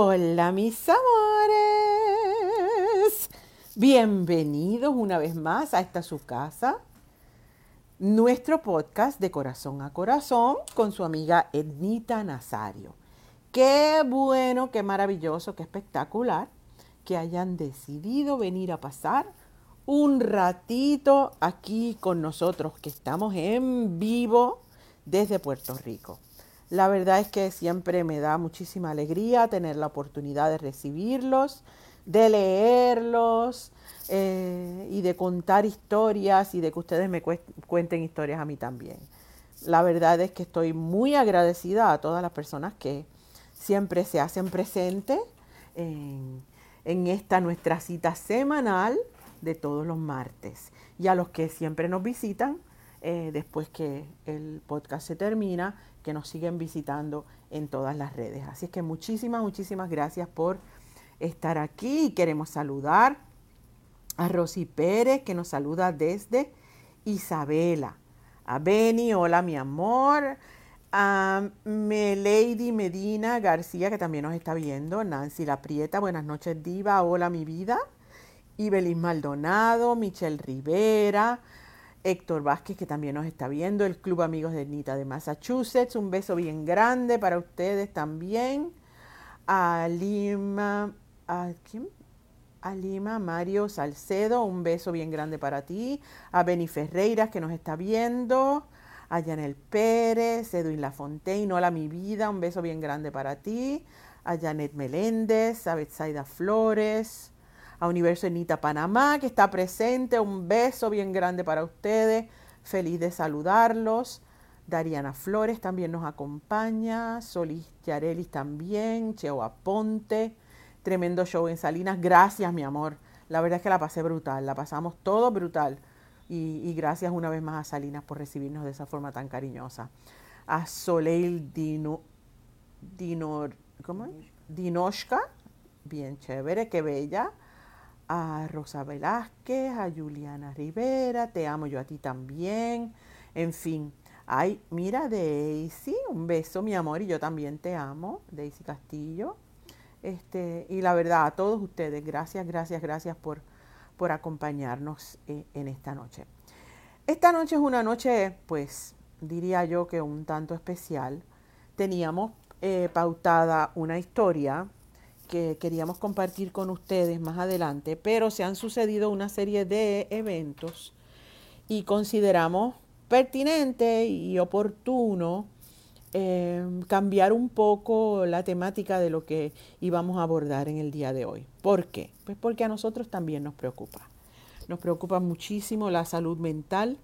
Hola mis amores, bienvenidos una vez más a esta su casa, nuestro podcast de corazón a corazón con su amiga Ednita Nazario. Qué bueno, qué maravilloso, qué espectacular que hayan decidido venir a pasar un ratito aquí con nosotros, que estamos en vivo desde Puerto Rico. La verdad es que siempre me da muchísima alegría tener la oportunidad de recibirlos, de leerlos eh, y de contar historias y de que ustedes me cuenten historias a mí también. La verdad es que estoy muy agradecida a todas las personas que siempre se hacen presentes en, esta nuestra cita semanal de todos los martes y a los que siempre nos visitan eh, después que el podcast se termina que nos siguen visitando en todas las redes. Así es que muchísimas, muchísimas gracias por estar aquí y queremos saludar a Rosy Pérez que nos saluda desde Isabela. A Beni, hola mi amor. A Lady Medina García que también nos está viendo. Nancy La Prieta, buenas noches Diva, hola mi vida. Ibelín Maldonado, Michelle Rivera, Héctor Vázquez, que también nos está viendo, el Club Amigos de Nita de Massachusetts, un beso bien grande para ustedes también. A Lima, ¿a quién? A Lima, Mario Salcedo, un beso bien grande para ti. A Beni Ferreiras, que nos está viendo. A Yanel Pérez, Edwin Lafontaine, hola mi vida, un beso bien grande para ti. A Janet Meléndez, a Betsaida Flores, a Universo Enita Panamá, que está presente. Un beso bien grande para ustedes. Feliz de saludarlos. Dariana Flores también nos acompaña. Solís Yarelis también. Cheo Aponte. Tremendo show en Salinas. Gracias, mi amor. La verdad es que la pasé brutal. La pasamos todo brutal. Y, gracias una vez más a Salinas por recibirnos de esa forma tan cariñosa. A Soleil Dino, Dinor, ¿cómo? Dinoshka. Bien chévere, qué bella a Rosa Velázquez, a Juliana Rivera, te amo yo a ti también, en fin. Ay, mira Daisy, un beso mi amor y yo también te amo, Daisy Castillo. Este, y la verdad, a todos ustedes, gracias, gracias, gracias por, por acompañarnos eh, en esta noche. Esta noche es una noche, pues, diría yo que un tanto especial. Teníamos eh, pautada una historia que queríamos compartir con ustedes más adelante, pero se han sucedido una serie de eventos y consideramos pertinente y oportuno eh, cambiar un poco la temática de lo que íbamos a abordar en el día de hoy. ¿Por qué? Pues porque a nosotros también nos preocupa. Nos preocupa muchísimo la salud mental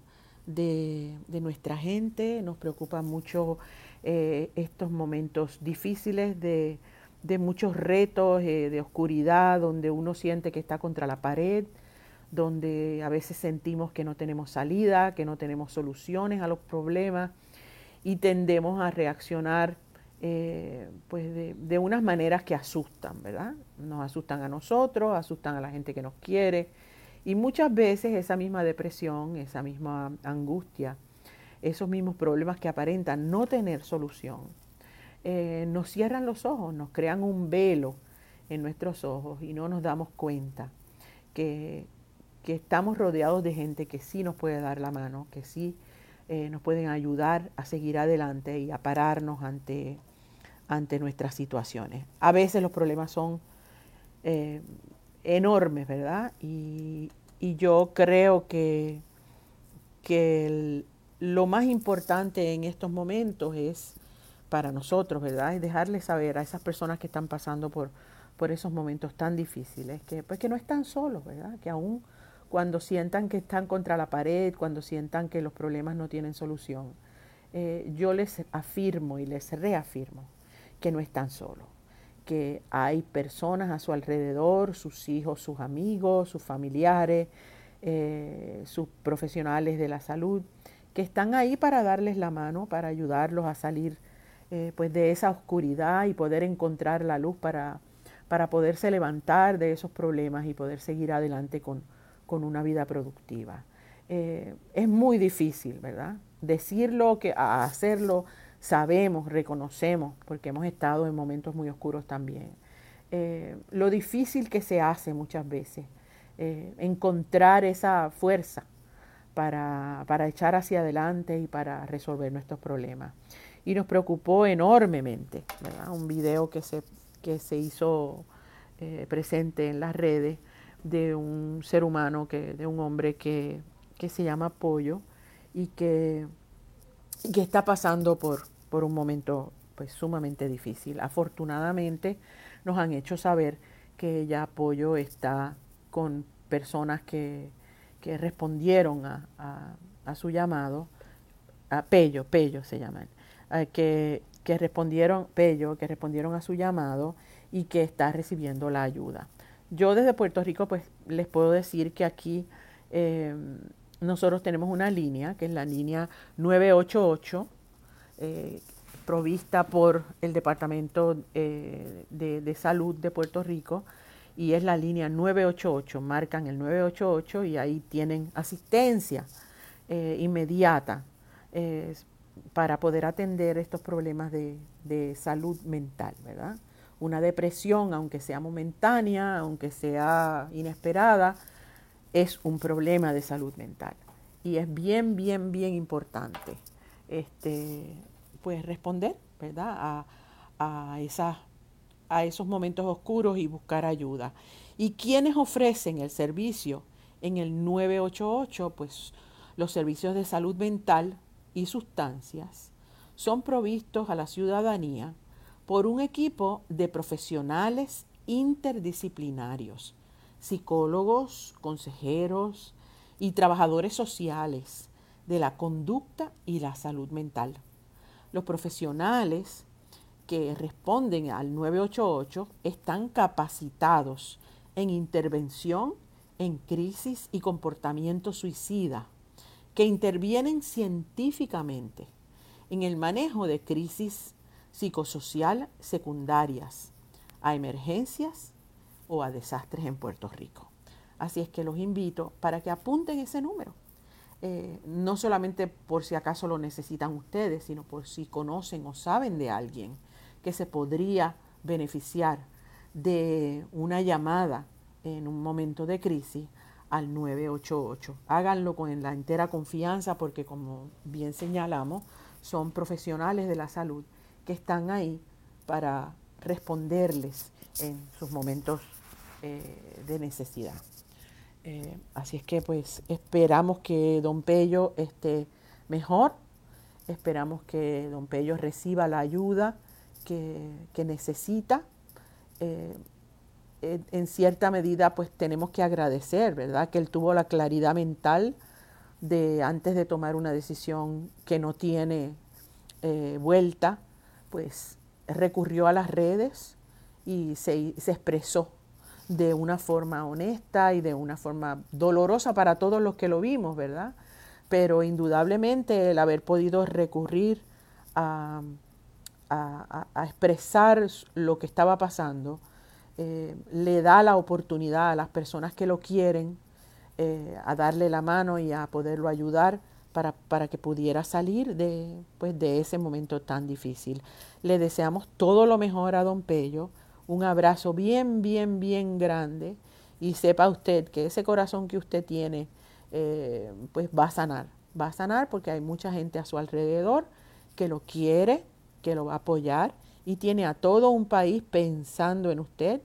de, nuestra gente, nos preocupa mucho eh, estos momentos difíciles de, de muchos retos, eh, de oscuridad, donde uno siente que está contra la pared, donde a veces sentimos que no tenemos salida, que no tenemos soluciones a los problemas y tendemos a reaccionar eh, pues de, de, unas maneras que asustan, ¿verdad? Nos asustan a nosotros, asustan a la gente que nos quiere y muchas veces esa misma depresión, esa misma angustia, esos mismos problemas que aparentan no tener solución, eh, nos cierran los ojos, nos crean un velo en nuestros ojos y no nos damos cuenta que, estamos rodeados de gente que sí nos puede dar la mano, que sí eh, nos pueden ayudar a seguir adelante y a pararnos ante, ante nuestras situaciones. A veces los problemas son eh, enormes, ¿verdad? Y, yo creo que, que lo más importante en estos momentos es para nosotros, ¿verdad? Es dejarles saber a esas personas que están pasando por, por esos momentos tan difíciles, que, pues que no están solos, ¿verdad? Que aún cuando sientan que están contra la pared, cuando sientan que los problemas no tienen solución, eh, yo les afirmo y les reafirmo que no están solos, que hay personas a su alrededor, sus hijos, sus amigos, sus familiares, eh, sus profesionales de la salud, que están ahí para darles la mano, para ayudarlos a salir eh, pues de esa oscuridad y poder encontrar la luz para, para poderse levantar de esos problemas y poder seguir adelante con, una vida productiva. Eh, es muy difícil, ¿verdad? Decirlo, que hacerlo, sabemos, reconocemos, porque hemos estado en momentos muy oscuros también. eh, lo difícil que se hace muchas veces, encontrar esa fuerza para, para, echar hacia adelante y para resolver nuestros problemas. Y nos preocupó enormemente, Un video que se, que se hizo eh, presente en las redes de un ser humano, que, de un hombre que, que se llama Pollo y que, que está pasando por, por un momento pues sumamente difícil. Afortunadamente nos han hecho saber que ya Pollo está con personas que, que respondieron a, a, su llamado, a Pello, Pello se llaman, que, respondieron, Pello, que respondieron a su llamado y que está recibiendo la ayuda. Yo desde Puerto Rico pues les puedo decir que aquí eh, nosotros tenemos una línea, que es la línea 988, eh, provista por el Departamento eh, de, Salud de Puerto Rico y es la línea 988. Marcan el 988 y ahí tienen asistencia eh, inmediata eh, para poder atender estos problemas de, de, salud mental, ¿verdad? Una depresión, aunque sea momentánea, aunque sea inesperada, es un problema de salud mental. Y es bien, bien, bien importante este, pues responder, ¿verdad? A, esas, a esos momentos oscuros y buscar ayuda. ¿Y quienes ofrecen el servicio en el 988? Pues los servicios de salud mental y sustancias son provistos a la ciudadanía por un equipo de profesionales interdisciplinarios, psicólogos, consejeros y trabajadores sociales de la conducta y la salud mental. Los profesionales que responden al 988 están capacitados en intervención en crisis y comportamiento suicida, que intervienen científicamente en el manejo de crisis psicosocial secundarias, a emergencias o a desastres en Puerto Rico. Así es que los invito para que apunten ese número eh, no solamente por si acaso lo necesitan ustedes, sino por si conocen o saben de alguien que se podría beneficiar de una llamada en un momento de crisis al 988. Háganlo con la entera confianza porque como bien señalamos, son profesionales de la salud que están ahí para responderles en sus momentos eh, de necesidad. Eh, así es que pues esperamos que don Pello esté mejor, esperamos que don Pello reciba la ayuda que, necesita. Eh, en cierta medida pues tenemos que agradecer, ¿verdad? Que él tuvo la claridad mental de antes de tomar una decisión que no tiene eh, vuelta, pues recurrió a las redes y se, se expresó de una forma honesta y de una forma dolorosa para todos los que lo vimos, ¿verdad? Pero indudablemente el haber podido recurrir a, expresar lo que estaba pasando eh, le da la oportunidad a las personas que lo quieren eh, a darle la mano y a poderlo ayudar para, para, que pudiera salir de, pues, de ese momento tan difícil. Le deseamos todo lo mejor a don Pello un abrazo bien, bien, bien grande y sepa usted que ese corazón que usted tiene, eh, pues va a sanar, va a sanar porque hay mucha gente a su alrededor que lo quiere, que lo va a apoyar y tiene a todo un país pensando en usted,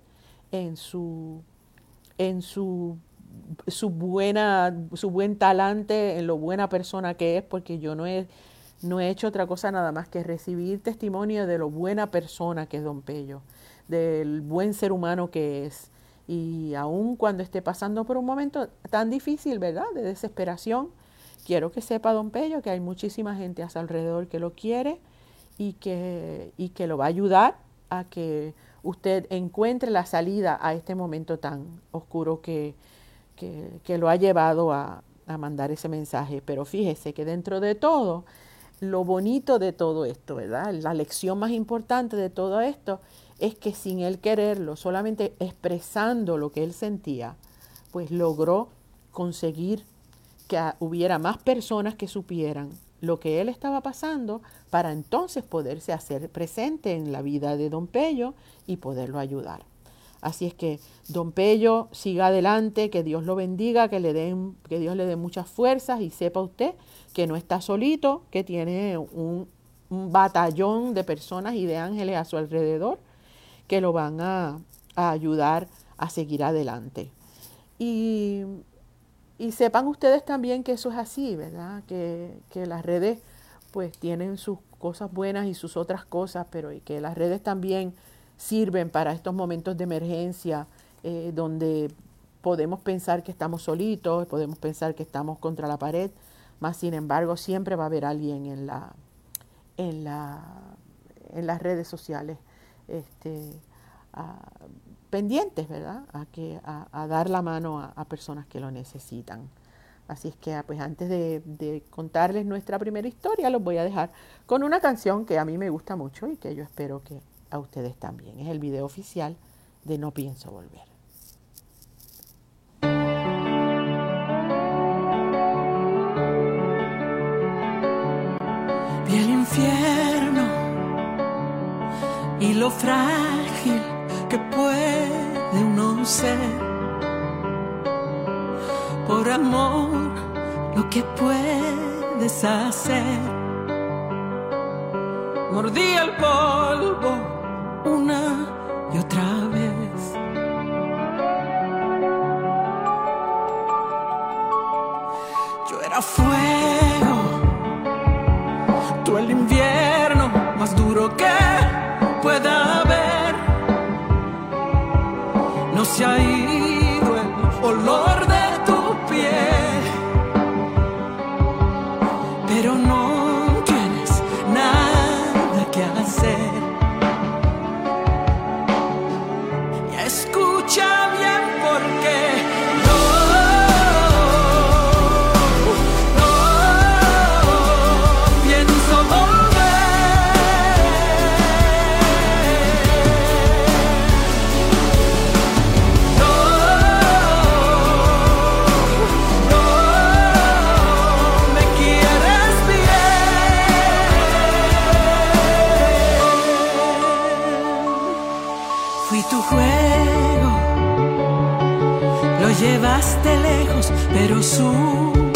en su, en su, su buena, su buen talante, en lo buena persona que es, porque yo no he, no he hecho otra cosa nada más que recibir testimonio de lo buena persona que es Don Pello del buen ser humano que es. Y aun cuando esté pasando por un momento tan difícil, ¿verdad? De desesperación, quiero que sepa, don Pello, que hay muchísima gente a su alrededor que lo quiere y que, y que lo va a ayudar a que usted encuentre la salida a este momento tan oscuro que, que, lo ha llevado a, a mandar ese mensaje. Pero fíjese que dentro de todo, lo bonito de todo esto, ¿verdad? La lección más importante de todo esto es que sin él quererlo, solamente expresando lo que él sentía, pues logró conseguir que hubiera más personas que supieran lo que él estaba pasando para entonces poderse hacer presente en la vida de don Pello y poderlo ayudar. Así es que, don Pello, siga adelante, que Dios lo bendiga, que, le que Dios le dé muchas fuerzas y sepa usted que no está solito, que tiene un, batallón de personas y de ángeles a su alrededor que lo van a, ayudar a seguir adelante. Y, sepan ustedes también que eso es así, ¿verdad? Que, que las redes pues tienen sus cosas buenas y sus otras cosas, pero y que las redes también sirven para estos momentos de emergencia eh, donde podemos pensar que estamos solitos, podemos pensar que estamos contra la pared, más sin embargo siempre va a haber alguien en, la, en, la, en las redes sociales este, pendientes, ¿verdad? A, que, a, dar la mano a, personas que lo necesitan. Así es que pues antes de, de, contarles nuestra primera historia, los voy a dejar con una canción que a mí me gusta mucho y que yo espero que a ustedes también. Es el video oficial de No Pienso Volver. Vi el infierno y lo frágil Por amor, lo que puedes hacer. Mordí el polvo una pero supe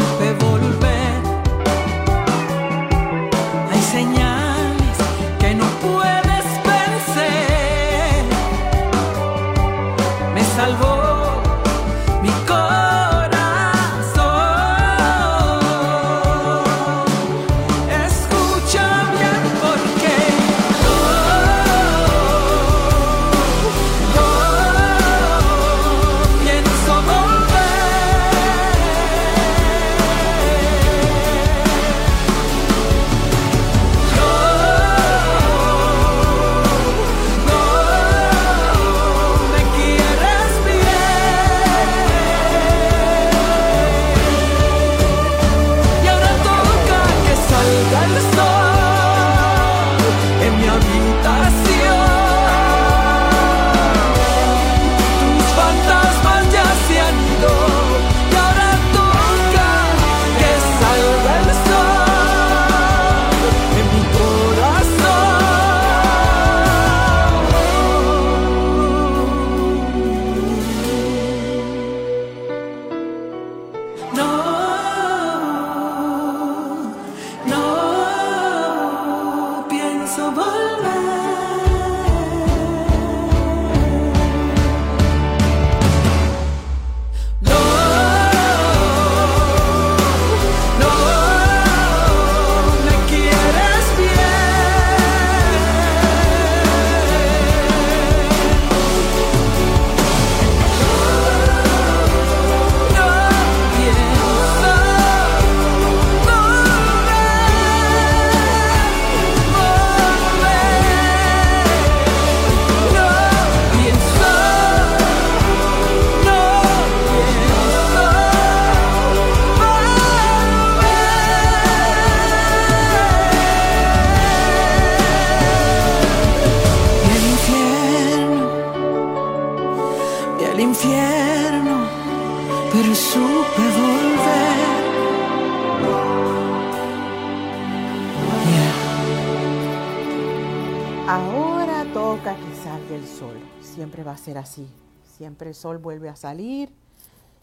Siempre el sol vuelve a salir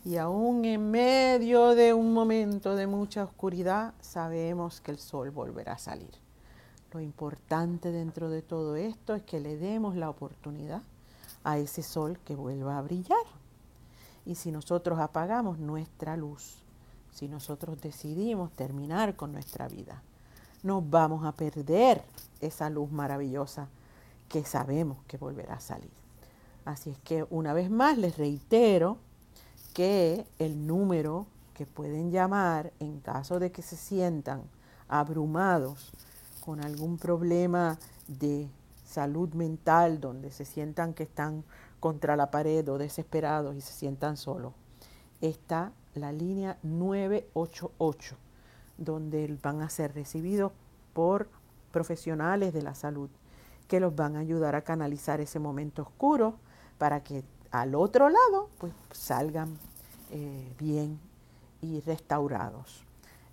y aún en medio de un momento de mucha oscuridad sabemos que el sol volverá a salir. Lo importante dentro de todo esto es que le demos la oportunidad a ese sol que vuelva a brillar. Y si nosotros apagamos nuestra luz, si nosotros decidimos terminar con nuestra vida, nos vamos a perder esa luz maravillosa que sabemos que volverá a salir. Así es que una vez más les reitero que el número que pueden llamar en caso de que se sientan abrumados con algún problema de salud mental, donde se sientan que están contra la pared o desesperados y se sientan solos, está la línea 988, donde van a ser recibidos por profesionales de la salud que los van a ayudar a canalizar ese momento oscuro para que al otro lado pues salgan eh, bien y restaurados.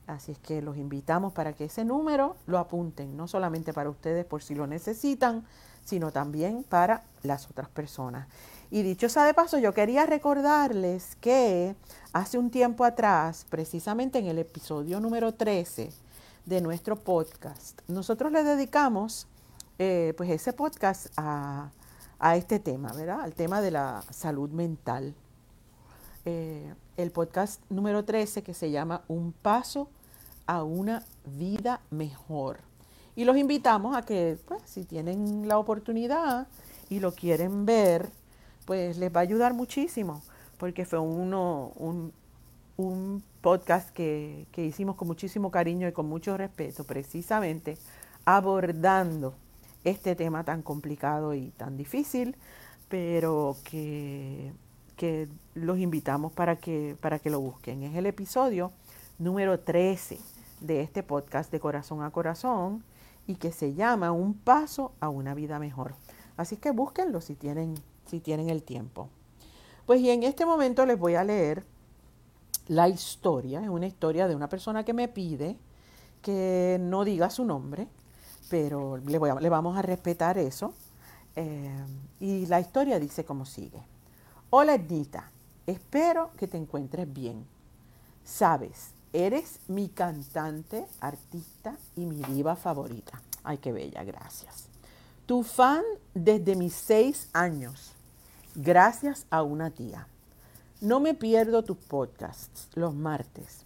Así es que los invitamos para que ese número lo apunten, no solamente para ustedes por si lo necesitan, sino también para las otras personas. Y dicho sea de paso, yo quería recordarles que hace un tiempo atrás, precisamente en el episodio número 13 de nuestro podcast, nosotros le dedicamos eh, pues ese podcast a, este tema, ¿verdad? Al tema de la salud mental. Eh, el podcast número 13 que se llama Un paso a una vida mejor. Y los invitamos a que, pues, si tienen la oportunidad y lo quieren ver, pues les va a ayudar muchísimo, porque fue uno, un, un podcast que, que hicimos con muchísimo cariño y con mucho respeto, precisamente abordando este tema tan complicado y tan difícil, pero que, que los invitamos para que, para que lo busquen. Es el episodio número 13 de este podcast de corazón a corazón y que se llama Un paso a una vida mejor. Así que búsquenlo si tienen, si tienen el tiempo. Pues y en este momento les voy a leer la historia, es una historia de una persona que me pide que no diga su nombre, pero le, vamos a respetar eso. Eh, y la historia dice como sigue. Hola Ednita, espero que te encuentres bien. Sabes, eres mi cantante, artista y mi diva favorita. Ay, qué bella, gracias. Tu fan desde mis seis años, gracias a una tía. No me pierdo tus podcasts los martes.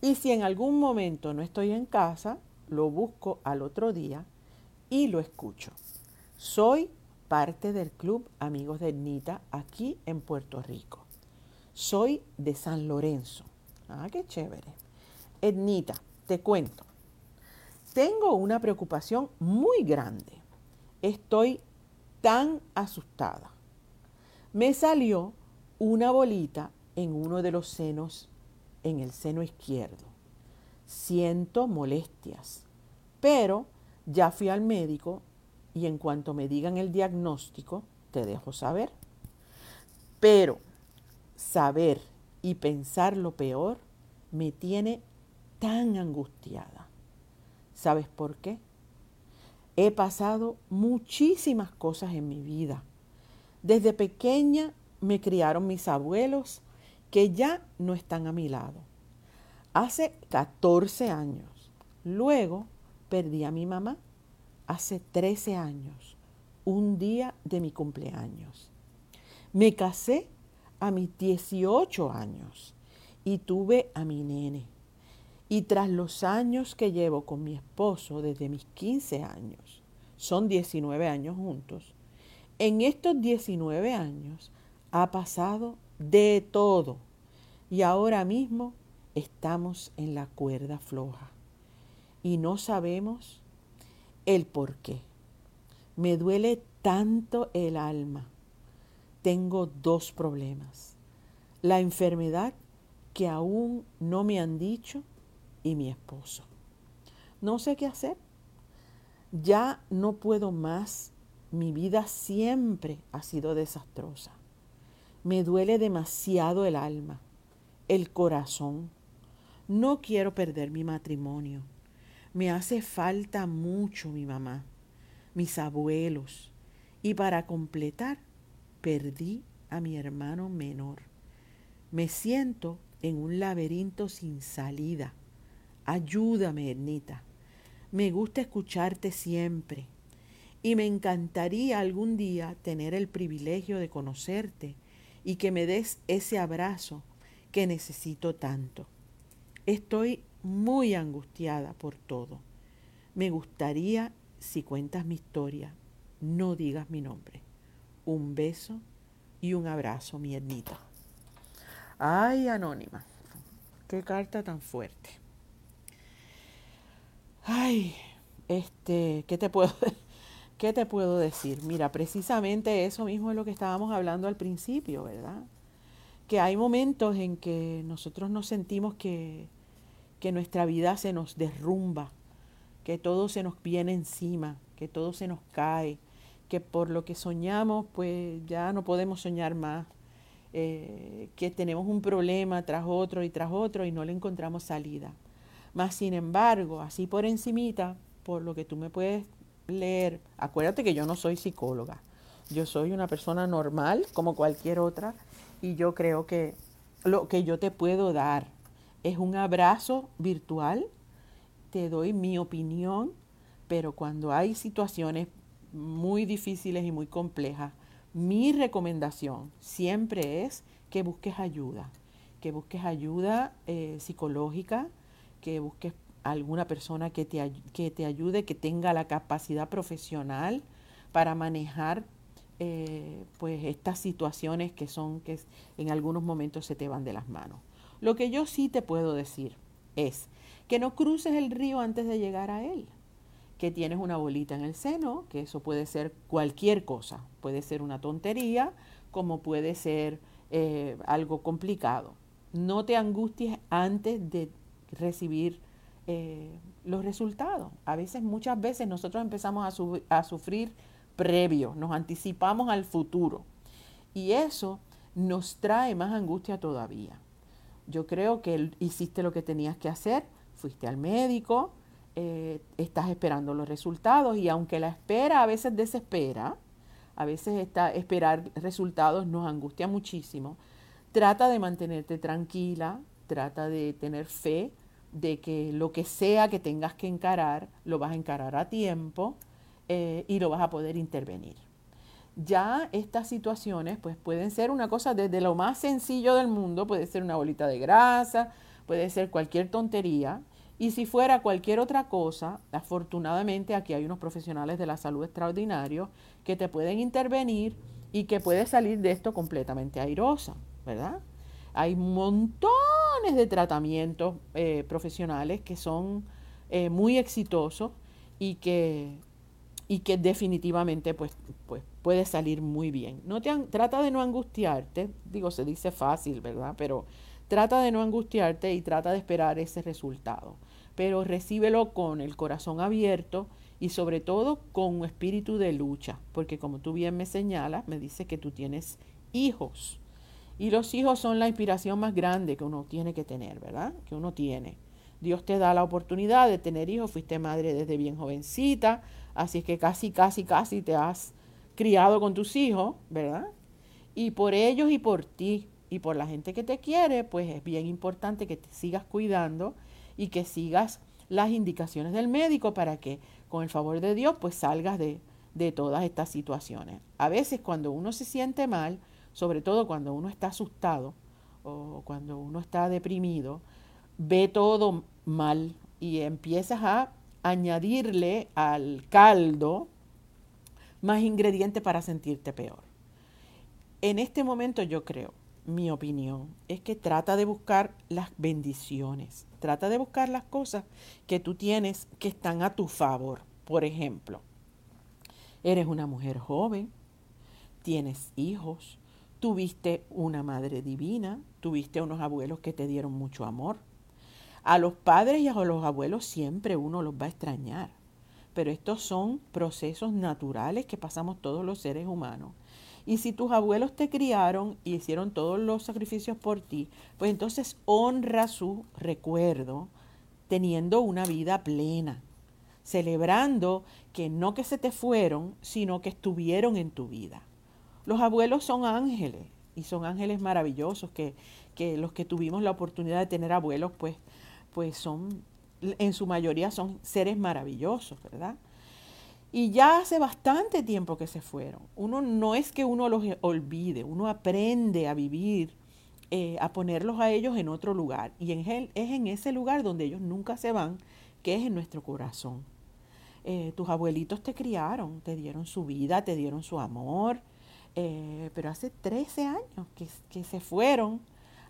Y si en algún momento no estoy en casa, lo busco al otro día y lo escucho. Soy parte del Club Amigos de Ednita aquí en Puerto Rico. Soy de San Lorenzo. Ah, qué chévere. Ednita, te cuento. Tengo una preocupación muy grande. Estoy tan asustada. Me salió una bolita en uno de los senos, en el seno izquierdo siento molestias, pero ya fui al médico y en cuanto me digan el diagnóstico, te dejo saber. Pero saber y pensar lo peor me tiene tan angustiada. ¿Sabes por qué? He pasado muchísimas cosas en mi vida. Desde pequeña me criaron mis abuelos que ya no están a mi lado hace 14 años. Luego perdí a mi mamá hace 13 años, un día de mi cumpleaños. Me casé a mis 18 años y tuve a mi nene. Y tras los años que llevo con mi esposo desde mis 15 años, son 19 años juntos, en estos 19 años ha pasado de todo. Y ahora mismo estamos en la cuerda floja y no sabemos el por qué. Me duele tanto el alma. Tengo dos problemas. La enfermedad que aún no me han dicho y mi esposo. No sé qué hacer. Ya no puedo más. Mi vida siempre ha sido desastrosa. Me duele demasiado el alma, el corazón no quiero perder mi matrimonio. Me hace falta mucho mi mamá, mis abuelos Y para completar, perdí a mi hermano menor. Me siento en un laberinto sin salida. Ayúdame, Ernita. Me gusta escucharte siempre y me encantaría algún día tener el privilegio de conocerte y que me des ese abrazo que necesito tanto. Estoy muy angustiada por todo. Me gustaría, si cuentas mi historia, no digas mi nombre. Un beso y un abrazo, mi Ernita. Ay, anónima, qué carta tan fuerte. Ay, este, ¿qué te puedo ¿Qué te puedo decir? Mira, precisamente eso mismo es lo que estábamos hablando al principio, ¿verdad? Que hay momentos en que nosotros nos sentimos que, que nuestra vida se nos derrumba, que todo se nos viene encima, que todo se nos cae, que por lo que soñamos, pues ya no podemos soñar más, eh, que tenemos un problema tras otro y tras otro y no le encontramos salida. Más sin embargo, así por encimita, por lo que tú me puedes leer. Acuérdate que yo no soy psicóloga. Yo soy una persona normal como cualquier otra y yo creo que lo que yo te puedo dar es un abrazo virtual, te doy mi opinión, pero cuando hay situaciones muy difíciles y muy complejas, mi recomendación siempre es que busques ayuda, que busques ayuda eh, psicológica, que busques alguna persona que te, que te ayude, que tenga la capacidad profesional para manejar eh, pues estas situaciones que son que en algunos momentos se te van de las manos. Lo que yo sí te puedo decir es que no cruces el río antes de llegar a él, que tienes una bolita en el seno, que eso puede ser cualquier cosa, puede ser una tontería, como puede ser eh, algo complicado. No te angusties antes de recibir eh, los resultados. A veces, muchas veces nosotros empezamos a, sufrir previo, nos anticipamos al futuro. Y eso nos trae más angustia todavía. Yo creo que hiciste lo que tenías que hacer, fuiste al médico, eh, estás esperando los resultados y aunque la espera a veces desespera, a veces está, esperar resultados nos angustia muchísimo, trata de mantenerte tranquila, trata de tener fe, de que lo que sea que tengas que encarar, lo vas a encarar a tiempo eh, y lo vas a poder intervenir. Ya estas situaciones pues pueden ser una cosa desde lo más sencillo del mundo, puede ser una bolita de grasa, puede ser cualquier tontería, y si fuera cualquier otra cosa, afortunadamente aquí hay unos profesionales de la salud extraordinarios que te pueden intervenir y que puedes salir de esto completamente airosa, ¿verdad? Hay montones de tratamientos eh, profesionales que son eh, muy exitosos y que, y que definitivamente pues, pues puede salir muy bien. No te, trata de no angustiarte, digo, se dice fácil, ¿verdad? Pero trata de no angustiarte y trata de esperar ese resultado. Pero recíbelo con el corazón abierto y sobre todo con un espíritu de lucha, porque como tú bien me señalas, me dice que tú tienes hijos. Y los hijos son la inspiración más grande que uno tiene que tener, ¿verdad? Que uno tiene. Dios te da la oportunidad de tener hijos, fuiste madre desde bien jovencita, así es que casi, casi, casi te has criado con tus hijos, ¿verdad? Y por ellos y por ti y por la gente que te quiere, pues es bien importante que te sigas cuidando y que sigas las indicaciones del médico para que con el favor de Dios pues salgas de, de todas estas situaciones. A veces cuando uno se siente mal, sobre todo cuando uno está asustado o cuando uno está deprimido, ve todo mal y empiezas a añadirle al caldo más ingredientes para sentirte peor. En este momento yo creo, mi opinión, es que trata de buscar las bendiciones, trata de buscar las cosas que tú tienes que están a tu favor. Por ejemplo, eres una mujer joven, tienes hijos, Tuviste una madre divina, tuviste unos abuelos que te dieron mucho amor. A los padres y a los abuelos siempre uno los va a extrañar, pero estos son procesos naturales que pasamos todos los seres humanos. Y si tus abuelos te criaron y hicieron todos los sacrificios por ti, pues entonces honra su recuerdo teniendo una vida plena. celebrando que no que se te fueron, sino que estuvieron en tu vida. Los abuelos son ángeles y son ángeles maravillosos que, que los que tuvimos la oportunidad de tener abuelos, pues, pues son, en su mayoría son seres maravillosos, ¿verdad? Y ya hace bastante tiempo que se fueron. Uno no es que uno los olvide, uno aprende a vivir, eh, a ponerlos a ellos en otro lugar. Y en es en ese lugar donde ellos nunca se van, que es en nuestro corazón. Eh, tus abuelitos te criaron, te dieron su vida, te dieron su amor, eh, pero hace 13 años que, que, se fueron,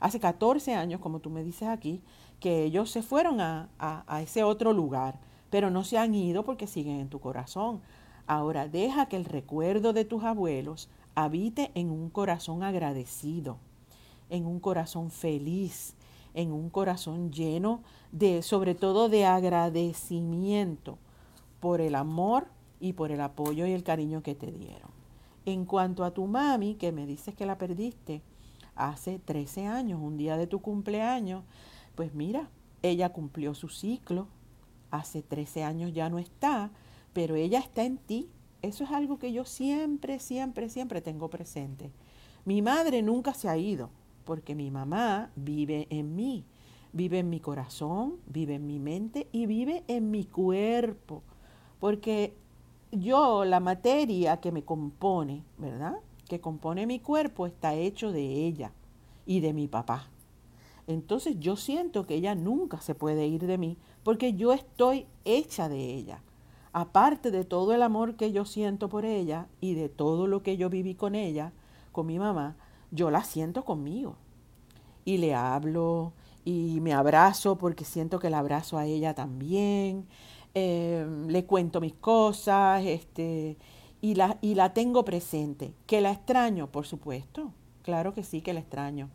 hace 14 años, como tú me dices aquí, que ellos se fueron a, a ese otro lugar pero no se han ido porque siguen en tu corazón. Ahora deja que el recuerdo de tus abuelos habite en un corazón agradecido, en un corazón feliz, en un corazón lleno de, sobre todo de agradecimiento por el amor y por el apoyo y el cariño que te dieron. En cuanto a tu mami, que me dices que la perdiste hace 13 años, un día de tu cumpleaños, pues mira, ella cumplió su ciclo, hace 13 años ya no está, pero ella está en ti. Eso es algo que yo siempre, siempre, siempre tengo presente. Mi madre nunca se ha ido, porque mi mamá vive en mí, vive en mi corazón, vive en mi mente y vive en mi cuerpo. Porque yo, la materia que me compone, ¿verdad? Que compone mi cuerpo está hecho de ella y de mi papá. Entonces yo siento que ella nunca se puede ir de mí porque yo estoy hecha de ella. Aparte de todo el amor que yo siento por ella y de todo lo que yo viví con ella, con mi mamá, yo la siento conmigo. Y le hablo y me abrazo porque siento que la abrazo a ella también. Em, le cuento mis cosas este, y, la, y la tengo presente. Que la extraño, por supuesto. Claro que sí que la extraño.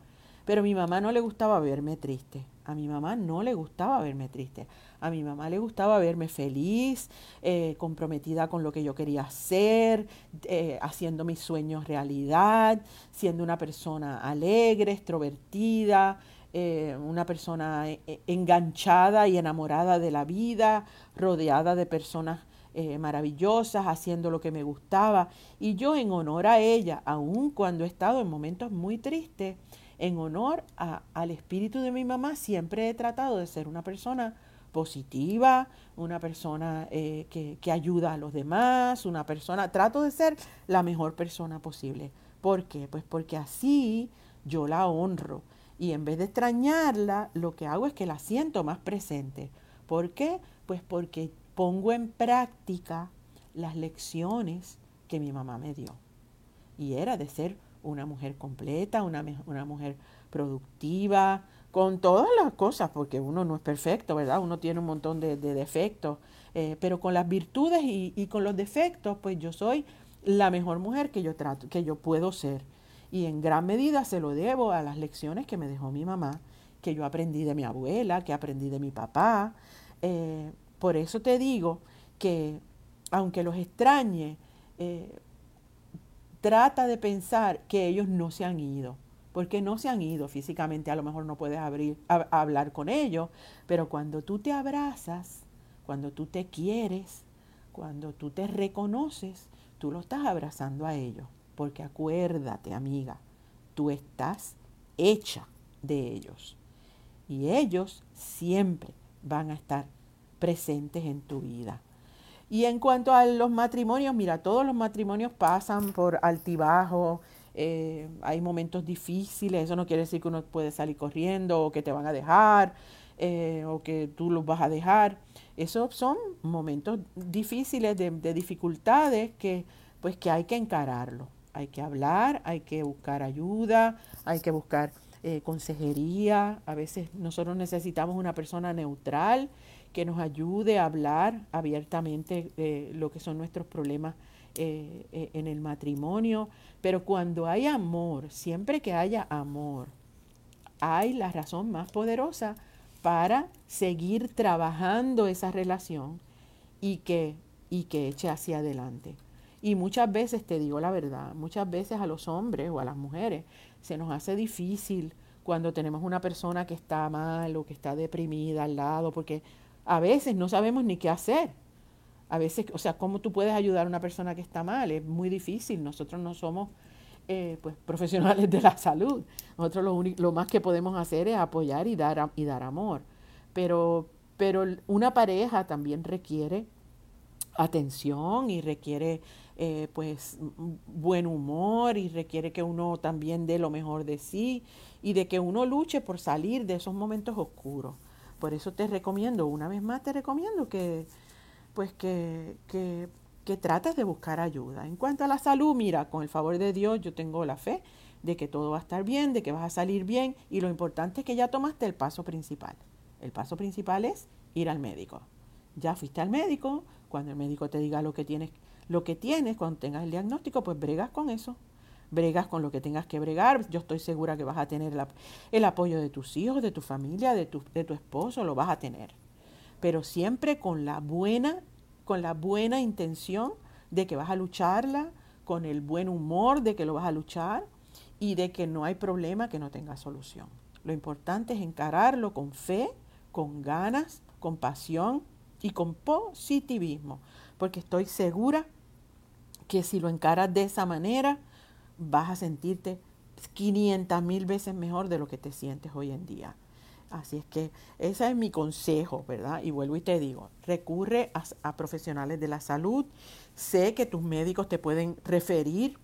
Pero a mi mamá no le gustaba verme triste. A mi mamá no le gustaba verme triste. A mi mamá le gustaba verme feliz, eh, comprometida con lo que yo quería hacer, eh, haciendo mis sueños realidad, siendo una persona alegre, extrovertida, eh, una persona enganchada y enamorada de la vida, rodeada de personas maravillosas, haciendo lo que me gustaba. Y yo en honor a ella, aun cuando he estado en momentos muy tristes, en honor al espíritu de mi mamá, siempre he tratado de ser una persona positiva, una persona eh, que, que, ayuda a los demás, una persona, trato de ser la mejor persona posible. ¿Por qué? Pues porque así yo la honro y en vez de extrañarla, lo que hago es que la siento más presente. ¿Por qué? Pues porque pongo en práctica las lecciones que mi mamá me dio. Y era de ser una mujer completa, una, una mujer productiva, con todas las cosas, porque uno no es perfecto, ¿verdad? Uno tiene un montón de, defectos, eh, pero con las virtudes y, con los defectos, pues yo soy la mejor mujer que yo trato, que yo puedo ser. Y en gran medida se lo debo a las lecciones que me dejó mi mamá, que yo aprendí de mi abuela, que aprendí de mi papá. Eh, por eso te digo que aunque los extrañe, eh, trata de pensar que ellos no se han ido, porque no se han ido físicamente, a lo mejor no puedes abrir, hablar con ellos, pero cuando tú te abrazas, cuando tú te quieres, cuando tú te reconoces, tú lo estás abrazando a ellos, porque acuérdate, amiga, tú estás hecha de ellos y ellos siempre van a estar presentes en tu vida. Y en cuanto a los matrimonios, mira, todos los matrimonios pasan por altibajo, eh, hay momentos difíciles, eso no quiere decir que uno puede salir corriendo o que te van a dejar eh, o que tú los vas a dejar. Esos son momentos difíciles de, dificultades que pues que hay que encararlo. Hay que hablar, hay que buscar ayuda, hay que buscar eh, consejería. A veces nosotros necesitamos una persona neutral que nos ayude a hablar abiertamente de lo que son nuestros problemas eh, eh, en el matrimonio. Pero cuando hay amor, siempre que haya amor, hay la razón más poderosa para seguir trabajando esa relación y que, y que eche hacia adelante. Y muchas veces, te digo la verdad, muchas veces a los hombres o a las mujeres se nos hace difícil cuando tenemos una persona que está mal o que está deprimida al lado, porque a veces no sabemos ni qué hacer. A veces, o sea, ¿cómo tú puedes ayudar a una persona que está mal? Es muy difícil. Nosotros no somos eh, pues, profesionales de la salud. Nosotros lo, lo, más que podemos hacer es apoyar y dar, y dar amor. Pero, pero una pareja también requiere atención y requiere eh, pues buen humor y requiere que uno también dé lo mejor de sí y de que uno luche por salir de esos momentos oscuros. Por eso te recomiendo, una vez más te recomiendo que pues que, que, que de buscar ayuda. En cuanto a la salud, mira, con el favor de Dios yo tengo la fe de que todo va a estar bien, de que vas a salir bien y lo importante es que ya tomaste el paso principal. El paso principal es ir al médico. Ya fuiste al médico, cuando el médico te diga lo que tienes lo que tienes, cuando tengas el diagnóstico, pues bregas con eso. Bregas con lo que tengas que bregar. Yo estoy segura que vas a tener el apoyo de tus hijos, de tu familia, de tu, de tu esposo, lo vas a tener. Pero siempre con la buena, con la buena intención de que vas a lucharla, con el buen humor de que lo vas a luchar y de que no hay problema que no tenga solución. Lo importante es encararlo con fe, con ganas, con pasión y con positivismo, porque estoy segura que si lo encaras de esa manera, vas a sentirte 500 mil veces mejor de lo que te sientes hoy en día. Así es que ese es mi consejo, ¿verdad? Y vuelvo y te digo, recurre a, a, profesionales de la salud. Sé que tus médicos te pueden referir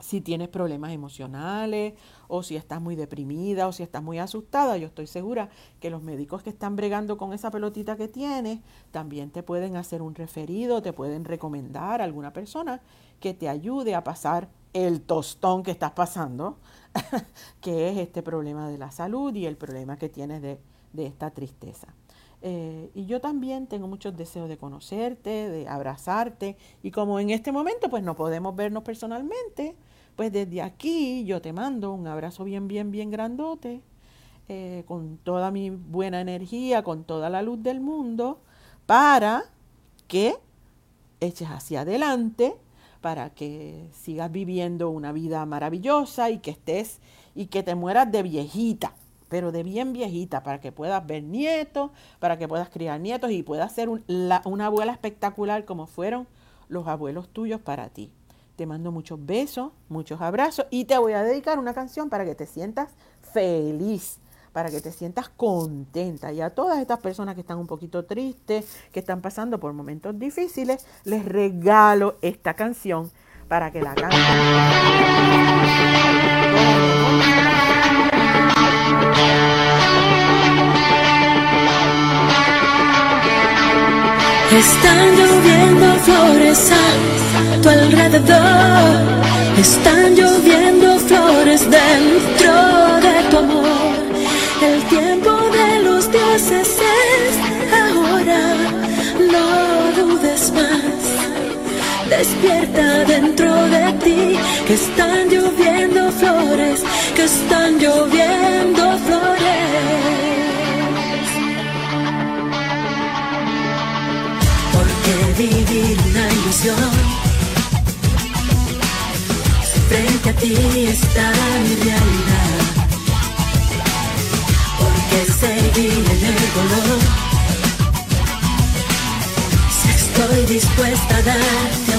si tienes problemas emocionales o si estás muy deprimida o si estás muy asustada, yo estoy segura que los médicos que están bregando con esa pelotita que tienes también te pueden hacer un referido, te pueden recomendar a alguna persona que te ayude a pasar el tostón que estás pasando, que es este problema de la salud y el problema que tienes de, de esta tristeza. Eh, y yo también tengo muchos deseos de conocerte, de abrazarte. Y como en este momento pues no podemos vernos personalmente, pues desde aquí yo te mando un abrazo bien, bien, bien grandote, eh, con toda mi buena energía, con toda la luz del mundo, para que eches hacia adelante, para que sigas viviendo una vida maravillosa y que estés y que te mueras de viejita, pero de bien viejita, para que puedas ver nietos, para que puedas criar nietos y puedas ser una abuela espectacular como fueron los abuelos tuyos para ti. Te mando muchos besos, muchos abrazos y te voy a dedicar una canción para que te sientas feliz, para que te sientas contenta. Y a todas estas personas que están un poquito tristes, que están pasando por momentos difíciles, les regalo esta canción para que la canten. Están lloviendo flores a tu alrededor. Están lloviendo flores dentro. El tiempo de los dioses es ahora. No dudes más. Despierta dentro de ti que están lloviendo flores, que están lloviendo flores. vivir una ilusión. Frente a ti está mi realidad. Seguir en el color. Si estoy dispuesta a darte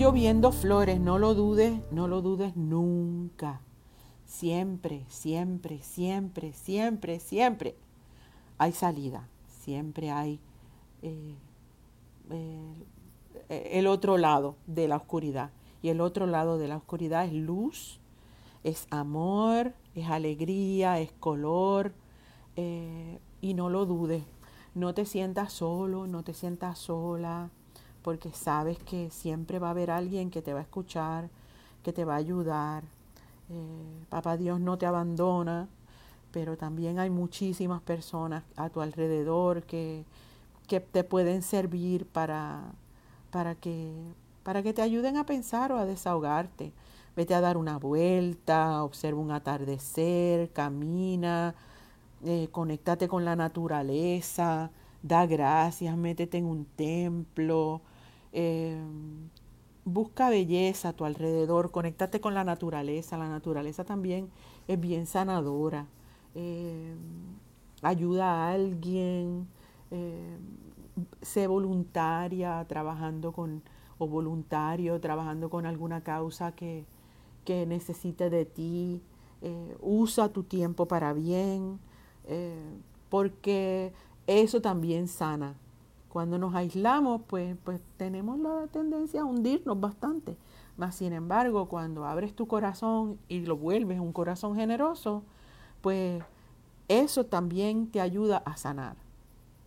lloviendo flores, no lo dudes, no lo dudes nunca. Siempre, siempre, siempre, siempre, siempre hay salida, siempre hay eh, el otro lado de la oscuridad. Y el otro lado de la oscuridad es luz, es amor, es alegría, es color. Eh, y no lo dudes, no te sientas solo, no te sientas sola, porque sabes que siempre va a haber alguien que te va a escuchar, que te va a ayudar. Eh, Papá Dios no te abandona, pero también hay muchísimas personas a tu alrededor que, que te pueden servir para, para, que, para que te ayuden a pensar o a desahogarte. Vete a dar una vuelta, observa un atardecer, camina, eh, conéctate con la naturaleza, da gracias, métete en un templo, eh, busca belleza a tu alrededor, conéctate con la naturaleza. La naturaleza también es bien sanadora. Eh, ayuda a alguien, eh, sé voluntaria trabajando con, o voluntario trabajando con alguna causa que, que necesite de ti. usa tu tiempo para bien, porque eso también sana. Cuando nos aislamos, pues, pues tenemos la tendencia a hundirnos bastante. Mas, sin embargo, cuando abres tu corazón y lo vuelves un corazón generoso, pues eso también te ayuda a sanar.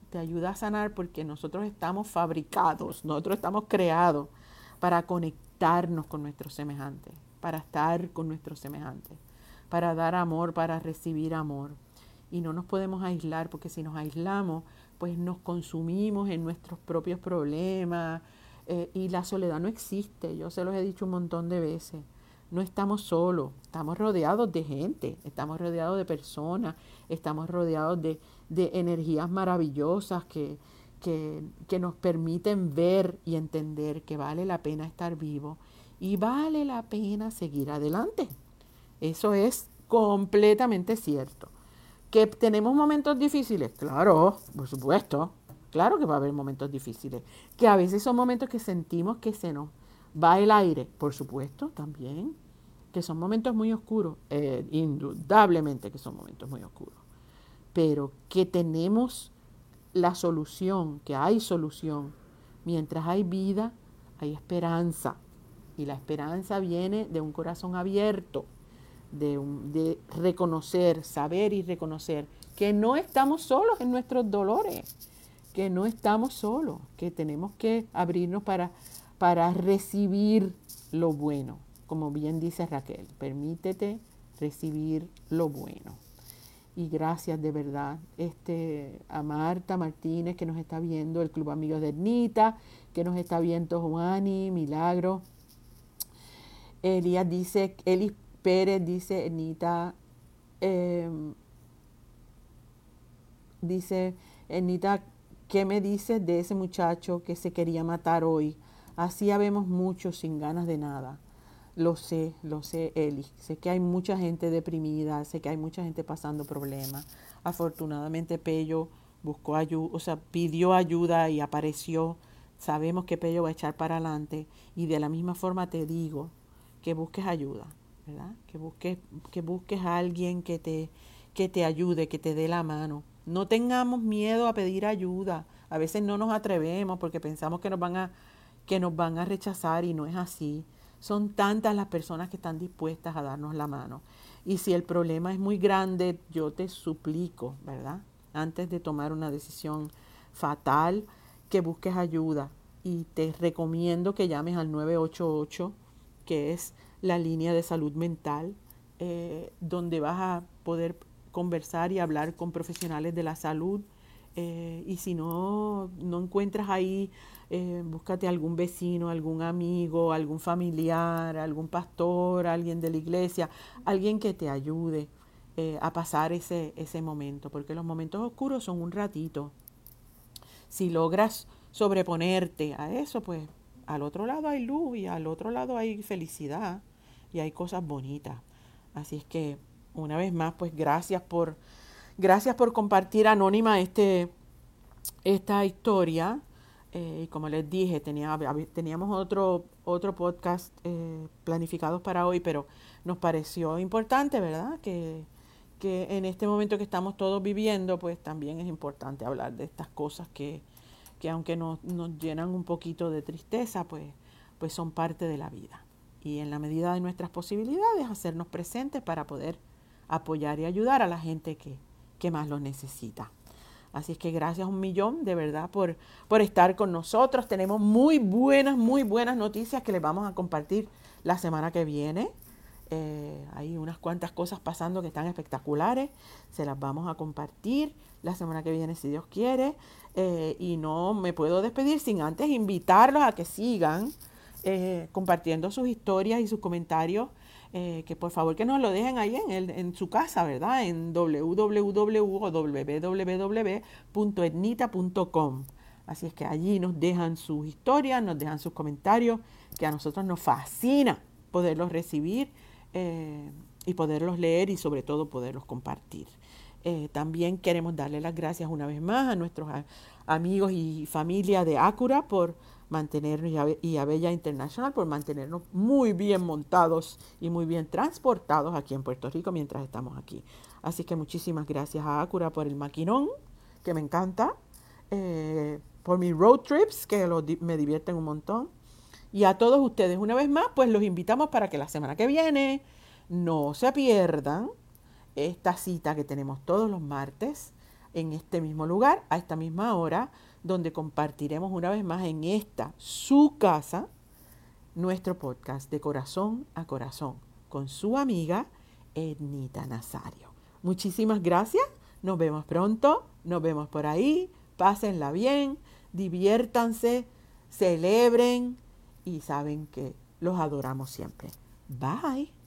Te ayuda a sanar porque nosotros estamos fabricados, nosotros estamos creados para conectarnos con nuestros semejantes, para estar con nuestros semejantes, para dar amor, para recibir amor. Y no nos podemos aislar porque si nos aislamos, pues nos consumimos en nuestros propios problemas eh, y la soledad no existe. Yo se los he dicho un montón de veces. No estamos solos, estamos rodeados de gente, estamos rodeados de personas, estamos rodeados de, energías maravillosas que, que, que nos permiten ver y entender que vale la pena estar vivo y vale la pena seguir adelante. Eso es completamente cierto. ¿Que tenemos momentos difíciles? Claro, por supuesto. Claro que va a haber momentos difíciles. Que a veces son momentos que sentimos que se nos va el aire. Por supuesto, también. Que son momentos muy oscuros. Eh, indudablemente que son momentos muy oscuros. Pero que tenemos la solución, que hay solución. Mientras hay vida, hay esperanza. Y la esperanza viene de un corazón abierto de, reconocer, saber y reconocer que no estamos solos en nuestros dolores, que no estamos solos, que tenemos que abrirnos para, para recibir lo bueno. Como bien dice Raquel, permítete recibir lo bueno. Y gracias de verdad este, a Marta Martínez que nos está viendo, el Club Amigos de Ernita, que nos está viendo Juani, Milagro. Elías dice, Elis Pérez dice, Enita, em, dice, Enita, ¿qué me dices de ese muchacho que se quería matar hoy? Así habemos muchos sin ganas de nada. Lo sé, lo sé, Eli. Sé que hay mucha gente deprimida, sé que hay mucha gente pasando problemas. Afortunadamente Pello buscó ayuda, o sea, pidió ayuda y apareció. Sabemos que Pello va a echar para adelante y de la misma forma te digo que busques ayuda. Que busques, que busques a alguien que te, que te ayude, que te dé la mano. No tengamos miedo a pedir ayuda. A veces no nos atrevemos porque pensamos que nos van a, que nos van a rechazar y no es así. Son tantas las personas que están dispuestas a darnos la mano. Y si el problema es muy grande, yo te suplico, ¿verdad? Antes de tomar una decisión fatal, que busques ayuda. Y te recomiendo que llames al 988, que es la línea de salud mental, eh, donde vas a poder conversar y hablar con profesionales de la salud. Eh, y si no, no encuentras ahí, eh, búscate algún vecino, algún amigo, algún familiar, algún pastor, alguien de la iglesia, alguien que te ayude a pasar ese, ese momento, porque los momentos oscuros son un ratito. Si logras sobreponerte a eso, pues al otro lado hay luz y al otro lado hay felicidad y hay cosas bonitas. Así es que una vez más, pues gracias por, gracias por compartir anónima este, esta historia. Eh, y como les dije, tenía, teníamos otro, otro podcast eh, planificados para hoy, pero nos pareció importante, ¿verdad? Que, que en este momento que estamos todos viviendo, pues también es importante hablar de estas cosas que, que aunque nos, nos llenan un poquito de tristeza, pues, pues son parte de la vida. Y en la medida de nuestras posibilidades, hacernos presentes para poder apoyar y ayudar a la gente que, que más lo necesita. Así es que gracias un millón de verdad por, por estar con nosotros. Tenemos muy buenas, muy buenas noticias que les vamos a compartir la semana que viene. Eh, hay unas cuantas cosas pasando que están espectaculares. Se las vamos a compartir la semana que viene si Dios quiere. Eh, y no me puedo despedir sin antes invitarlos a que sigan eh, compartiendo sus historias y sus comentarios eh, que por favor que nos lo dejen ahí en, el, en su casa, ¿verdad? En www.etnita.com. Así es que allí nos dejan sus historias, nos dejan sus comentarios, que a nosotros nos fascina poderlos recibir eh, y poderlos leer y sobre todo poderlos compartir. También queremos darle las gracias una vez más a nuestros amigos y familia de Acura por mantenernos y a Bella International por mantenernos muy bien montados y muy bien transportados aquí en Puerto Rico mientras estamos aquí. Así que muchísimas gracias a Acura por el maquinón, que me encanta, eh, por mis road trips, que me divierten un montón. Y a todos ustedes, una vez más, pues los invitamos para que la semana que viene no se pierdan esta cita que tenemos todos los martes en este mismo lugar, a esta misma hora, donde compartiremos una vez más en esta, su casa, nuestro podcast de corazón a corazón con su amiga Ednita Nazario. Muchísimas gracias, nos vemos pronto, nos vemos por ahí, pásenla bien, diviértanse, celebren y saben que los adoramos siempre. Bye.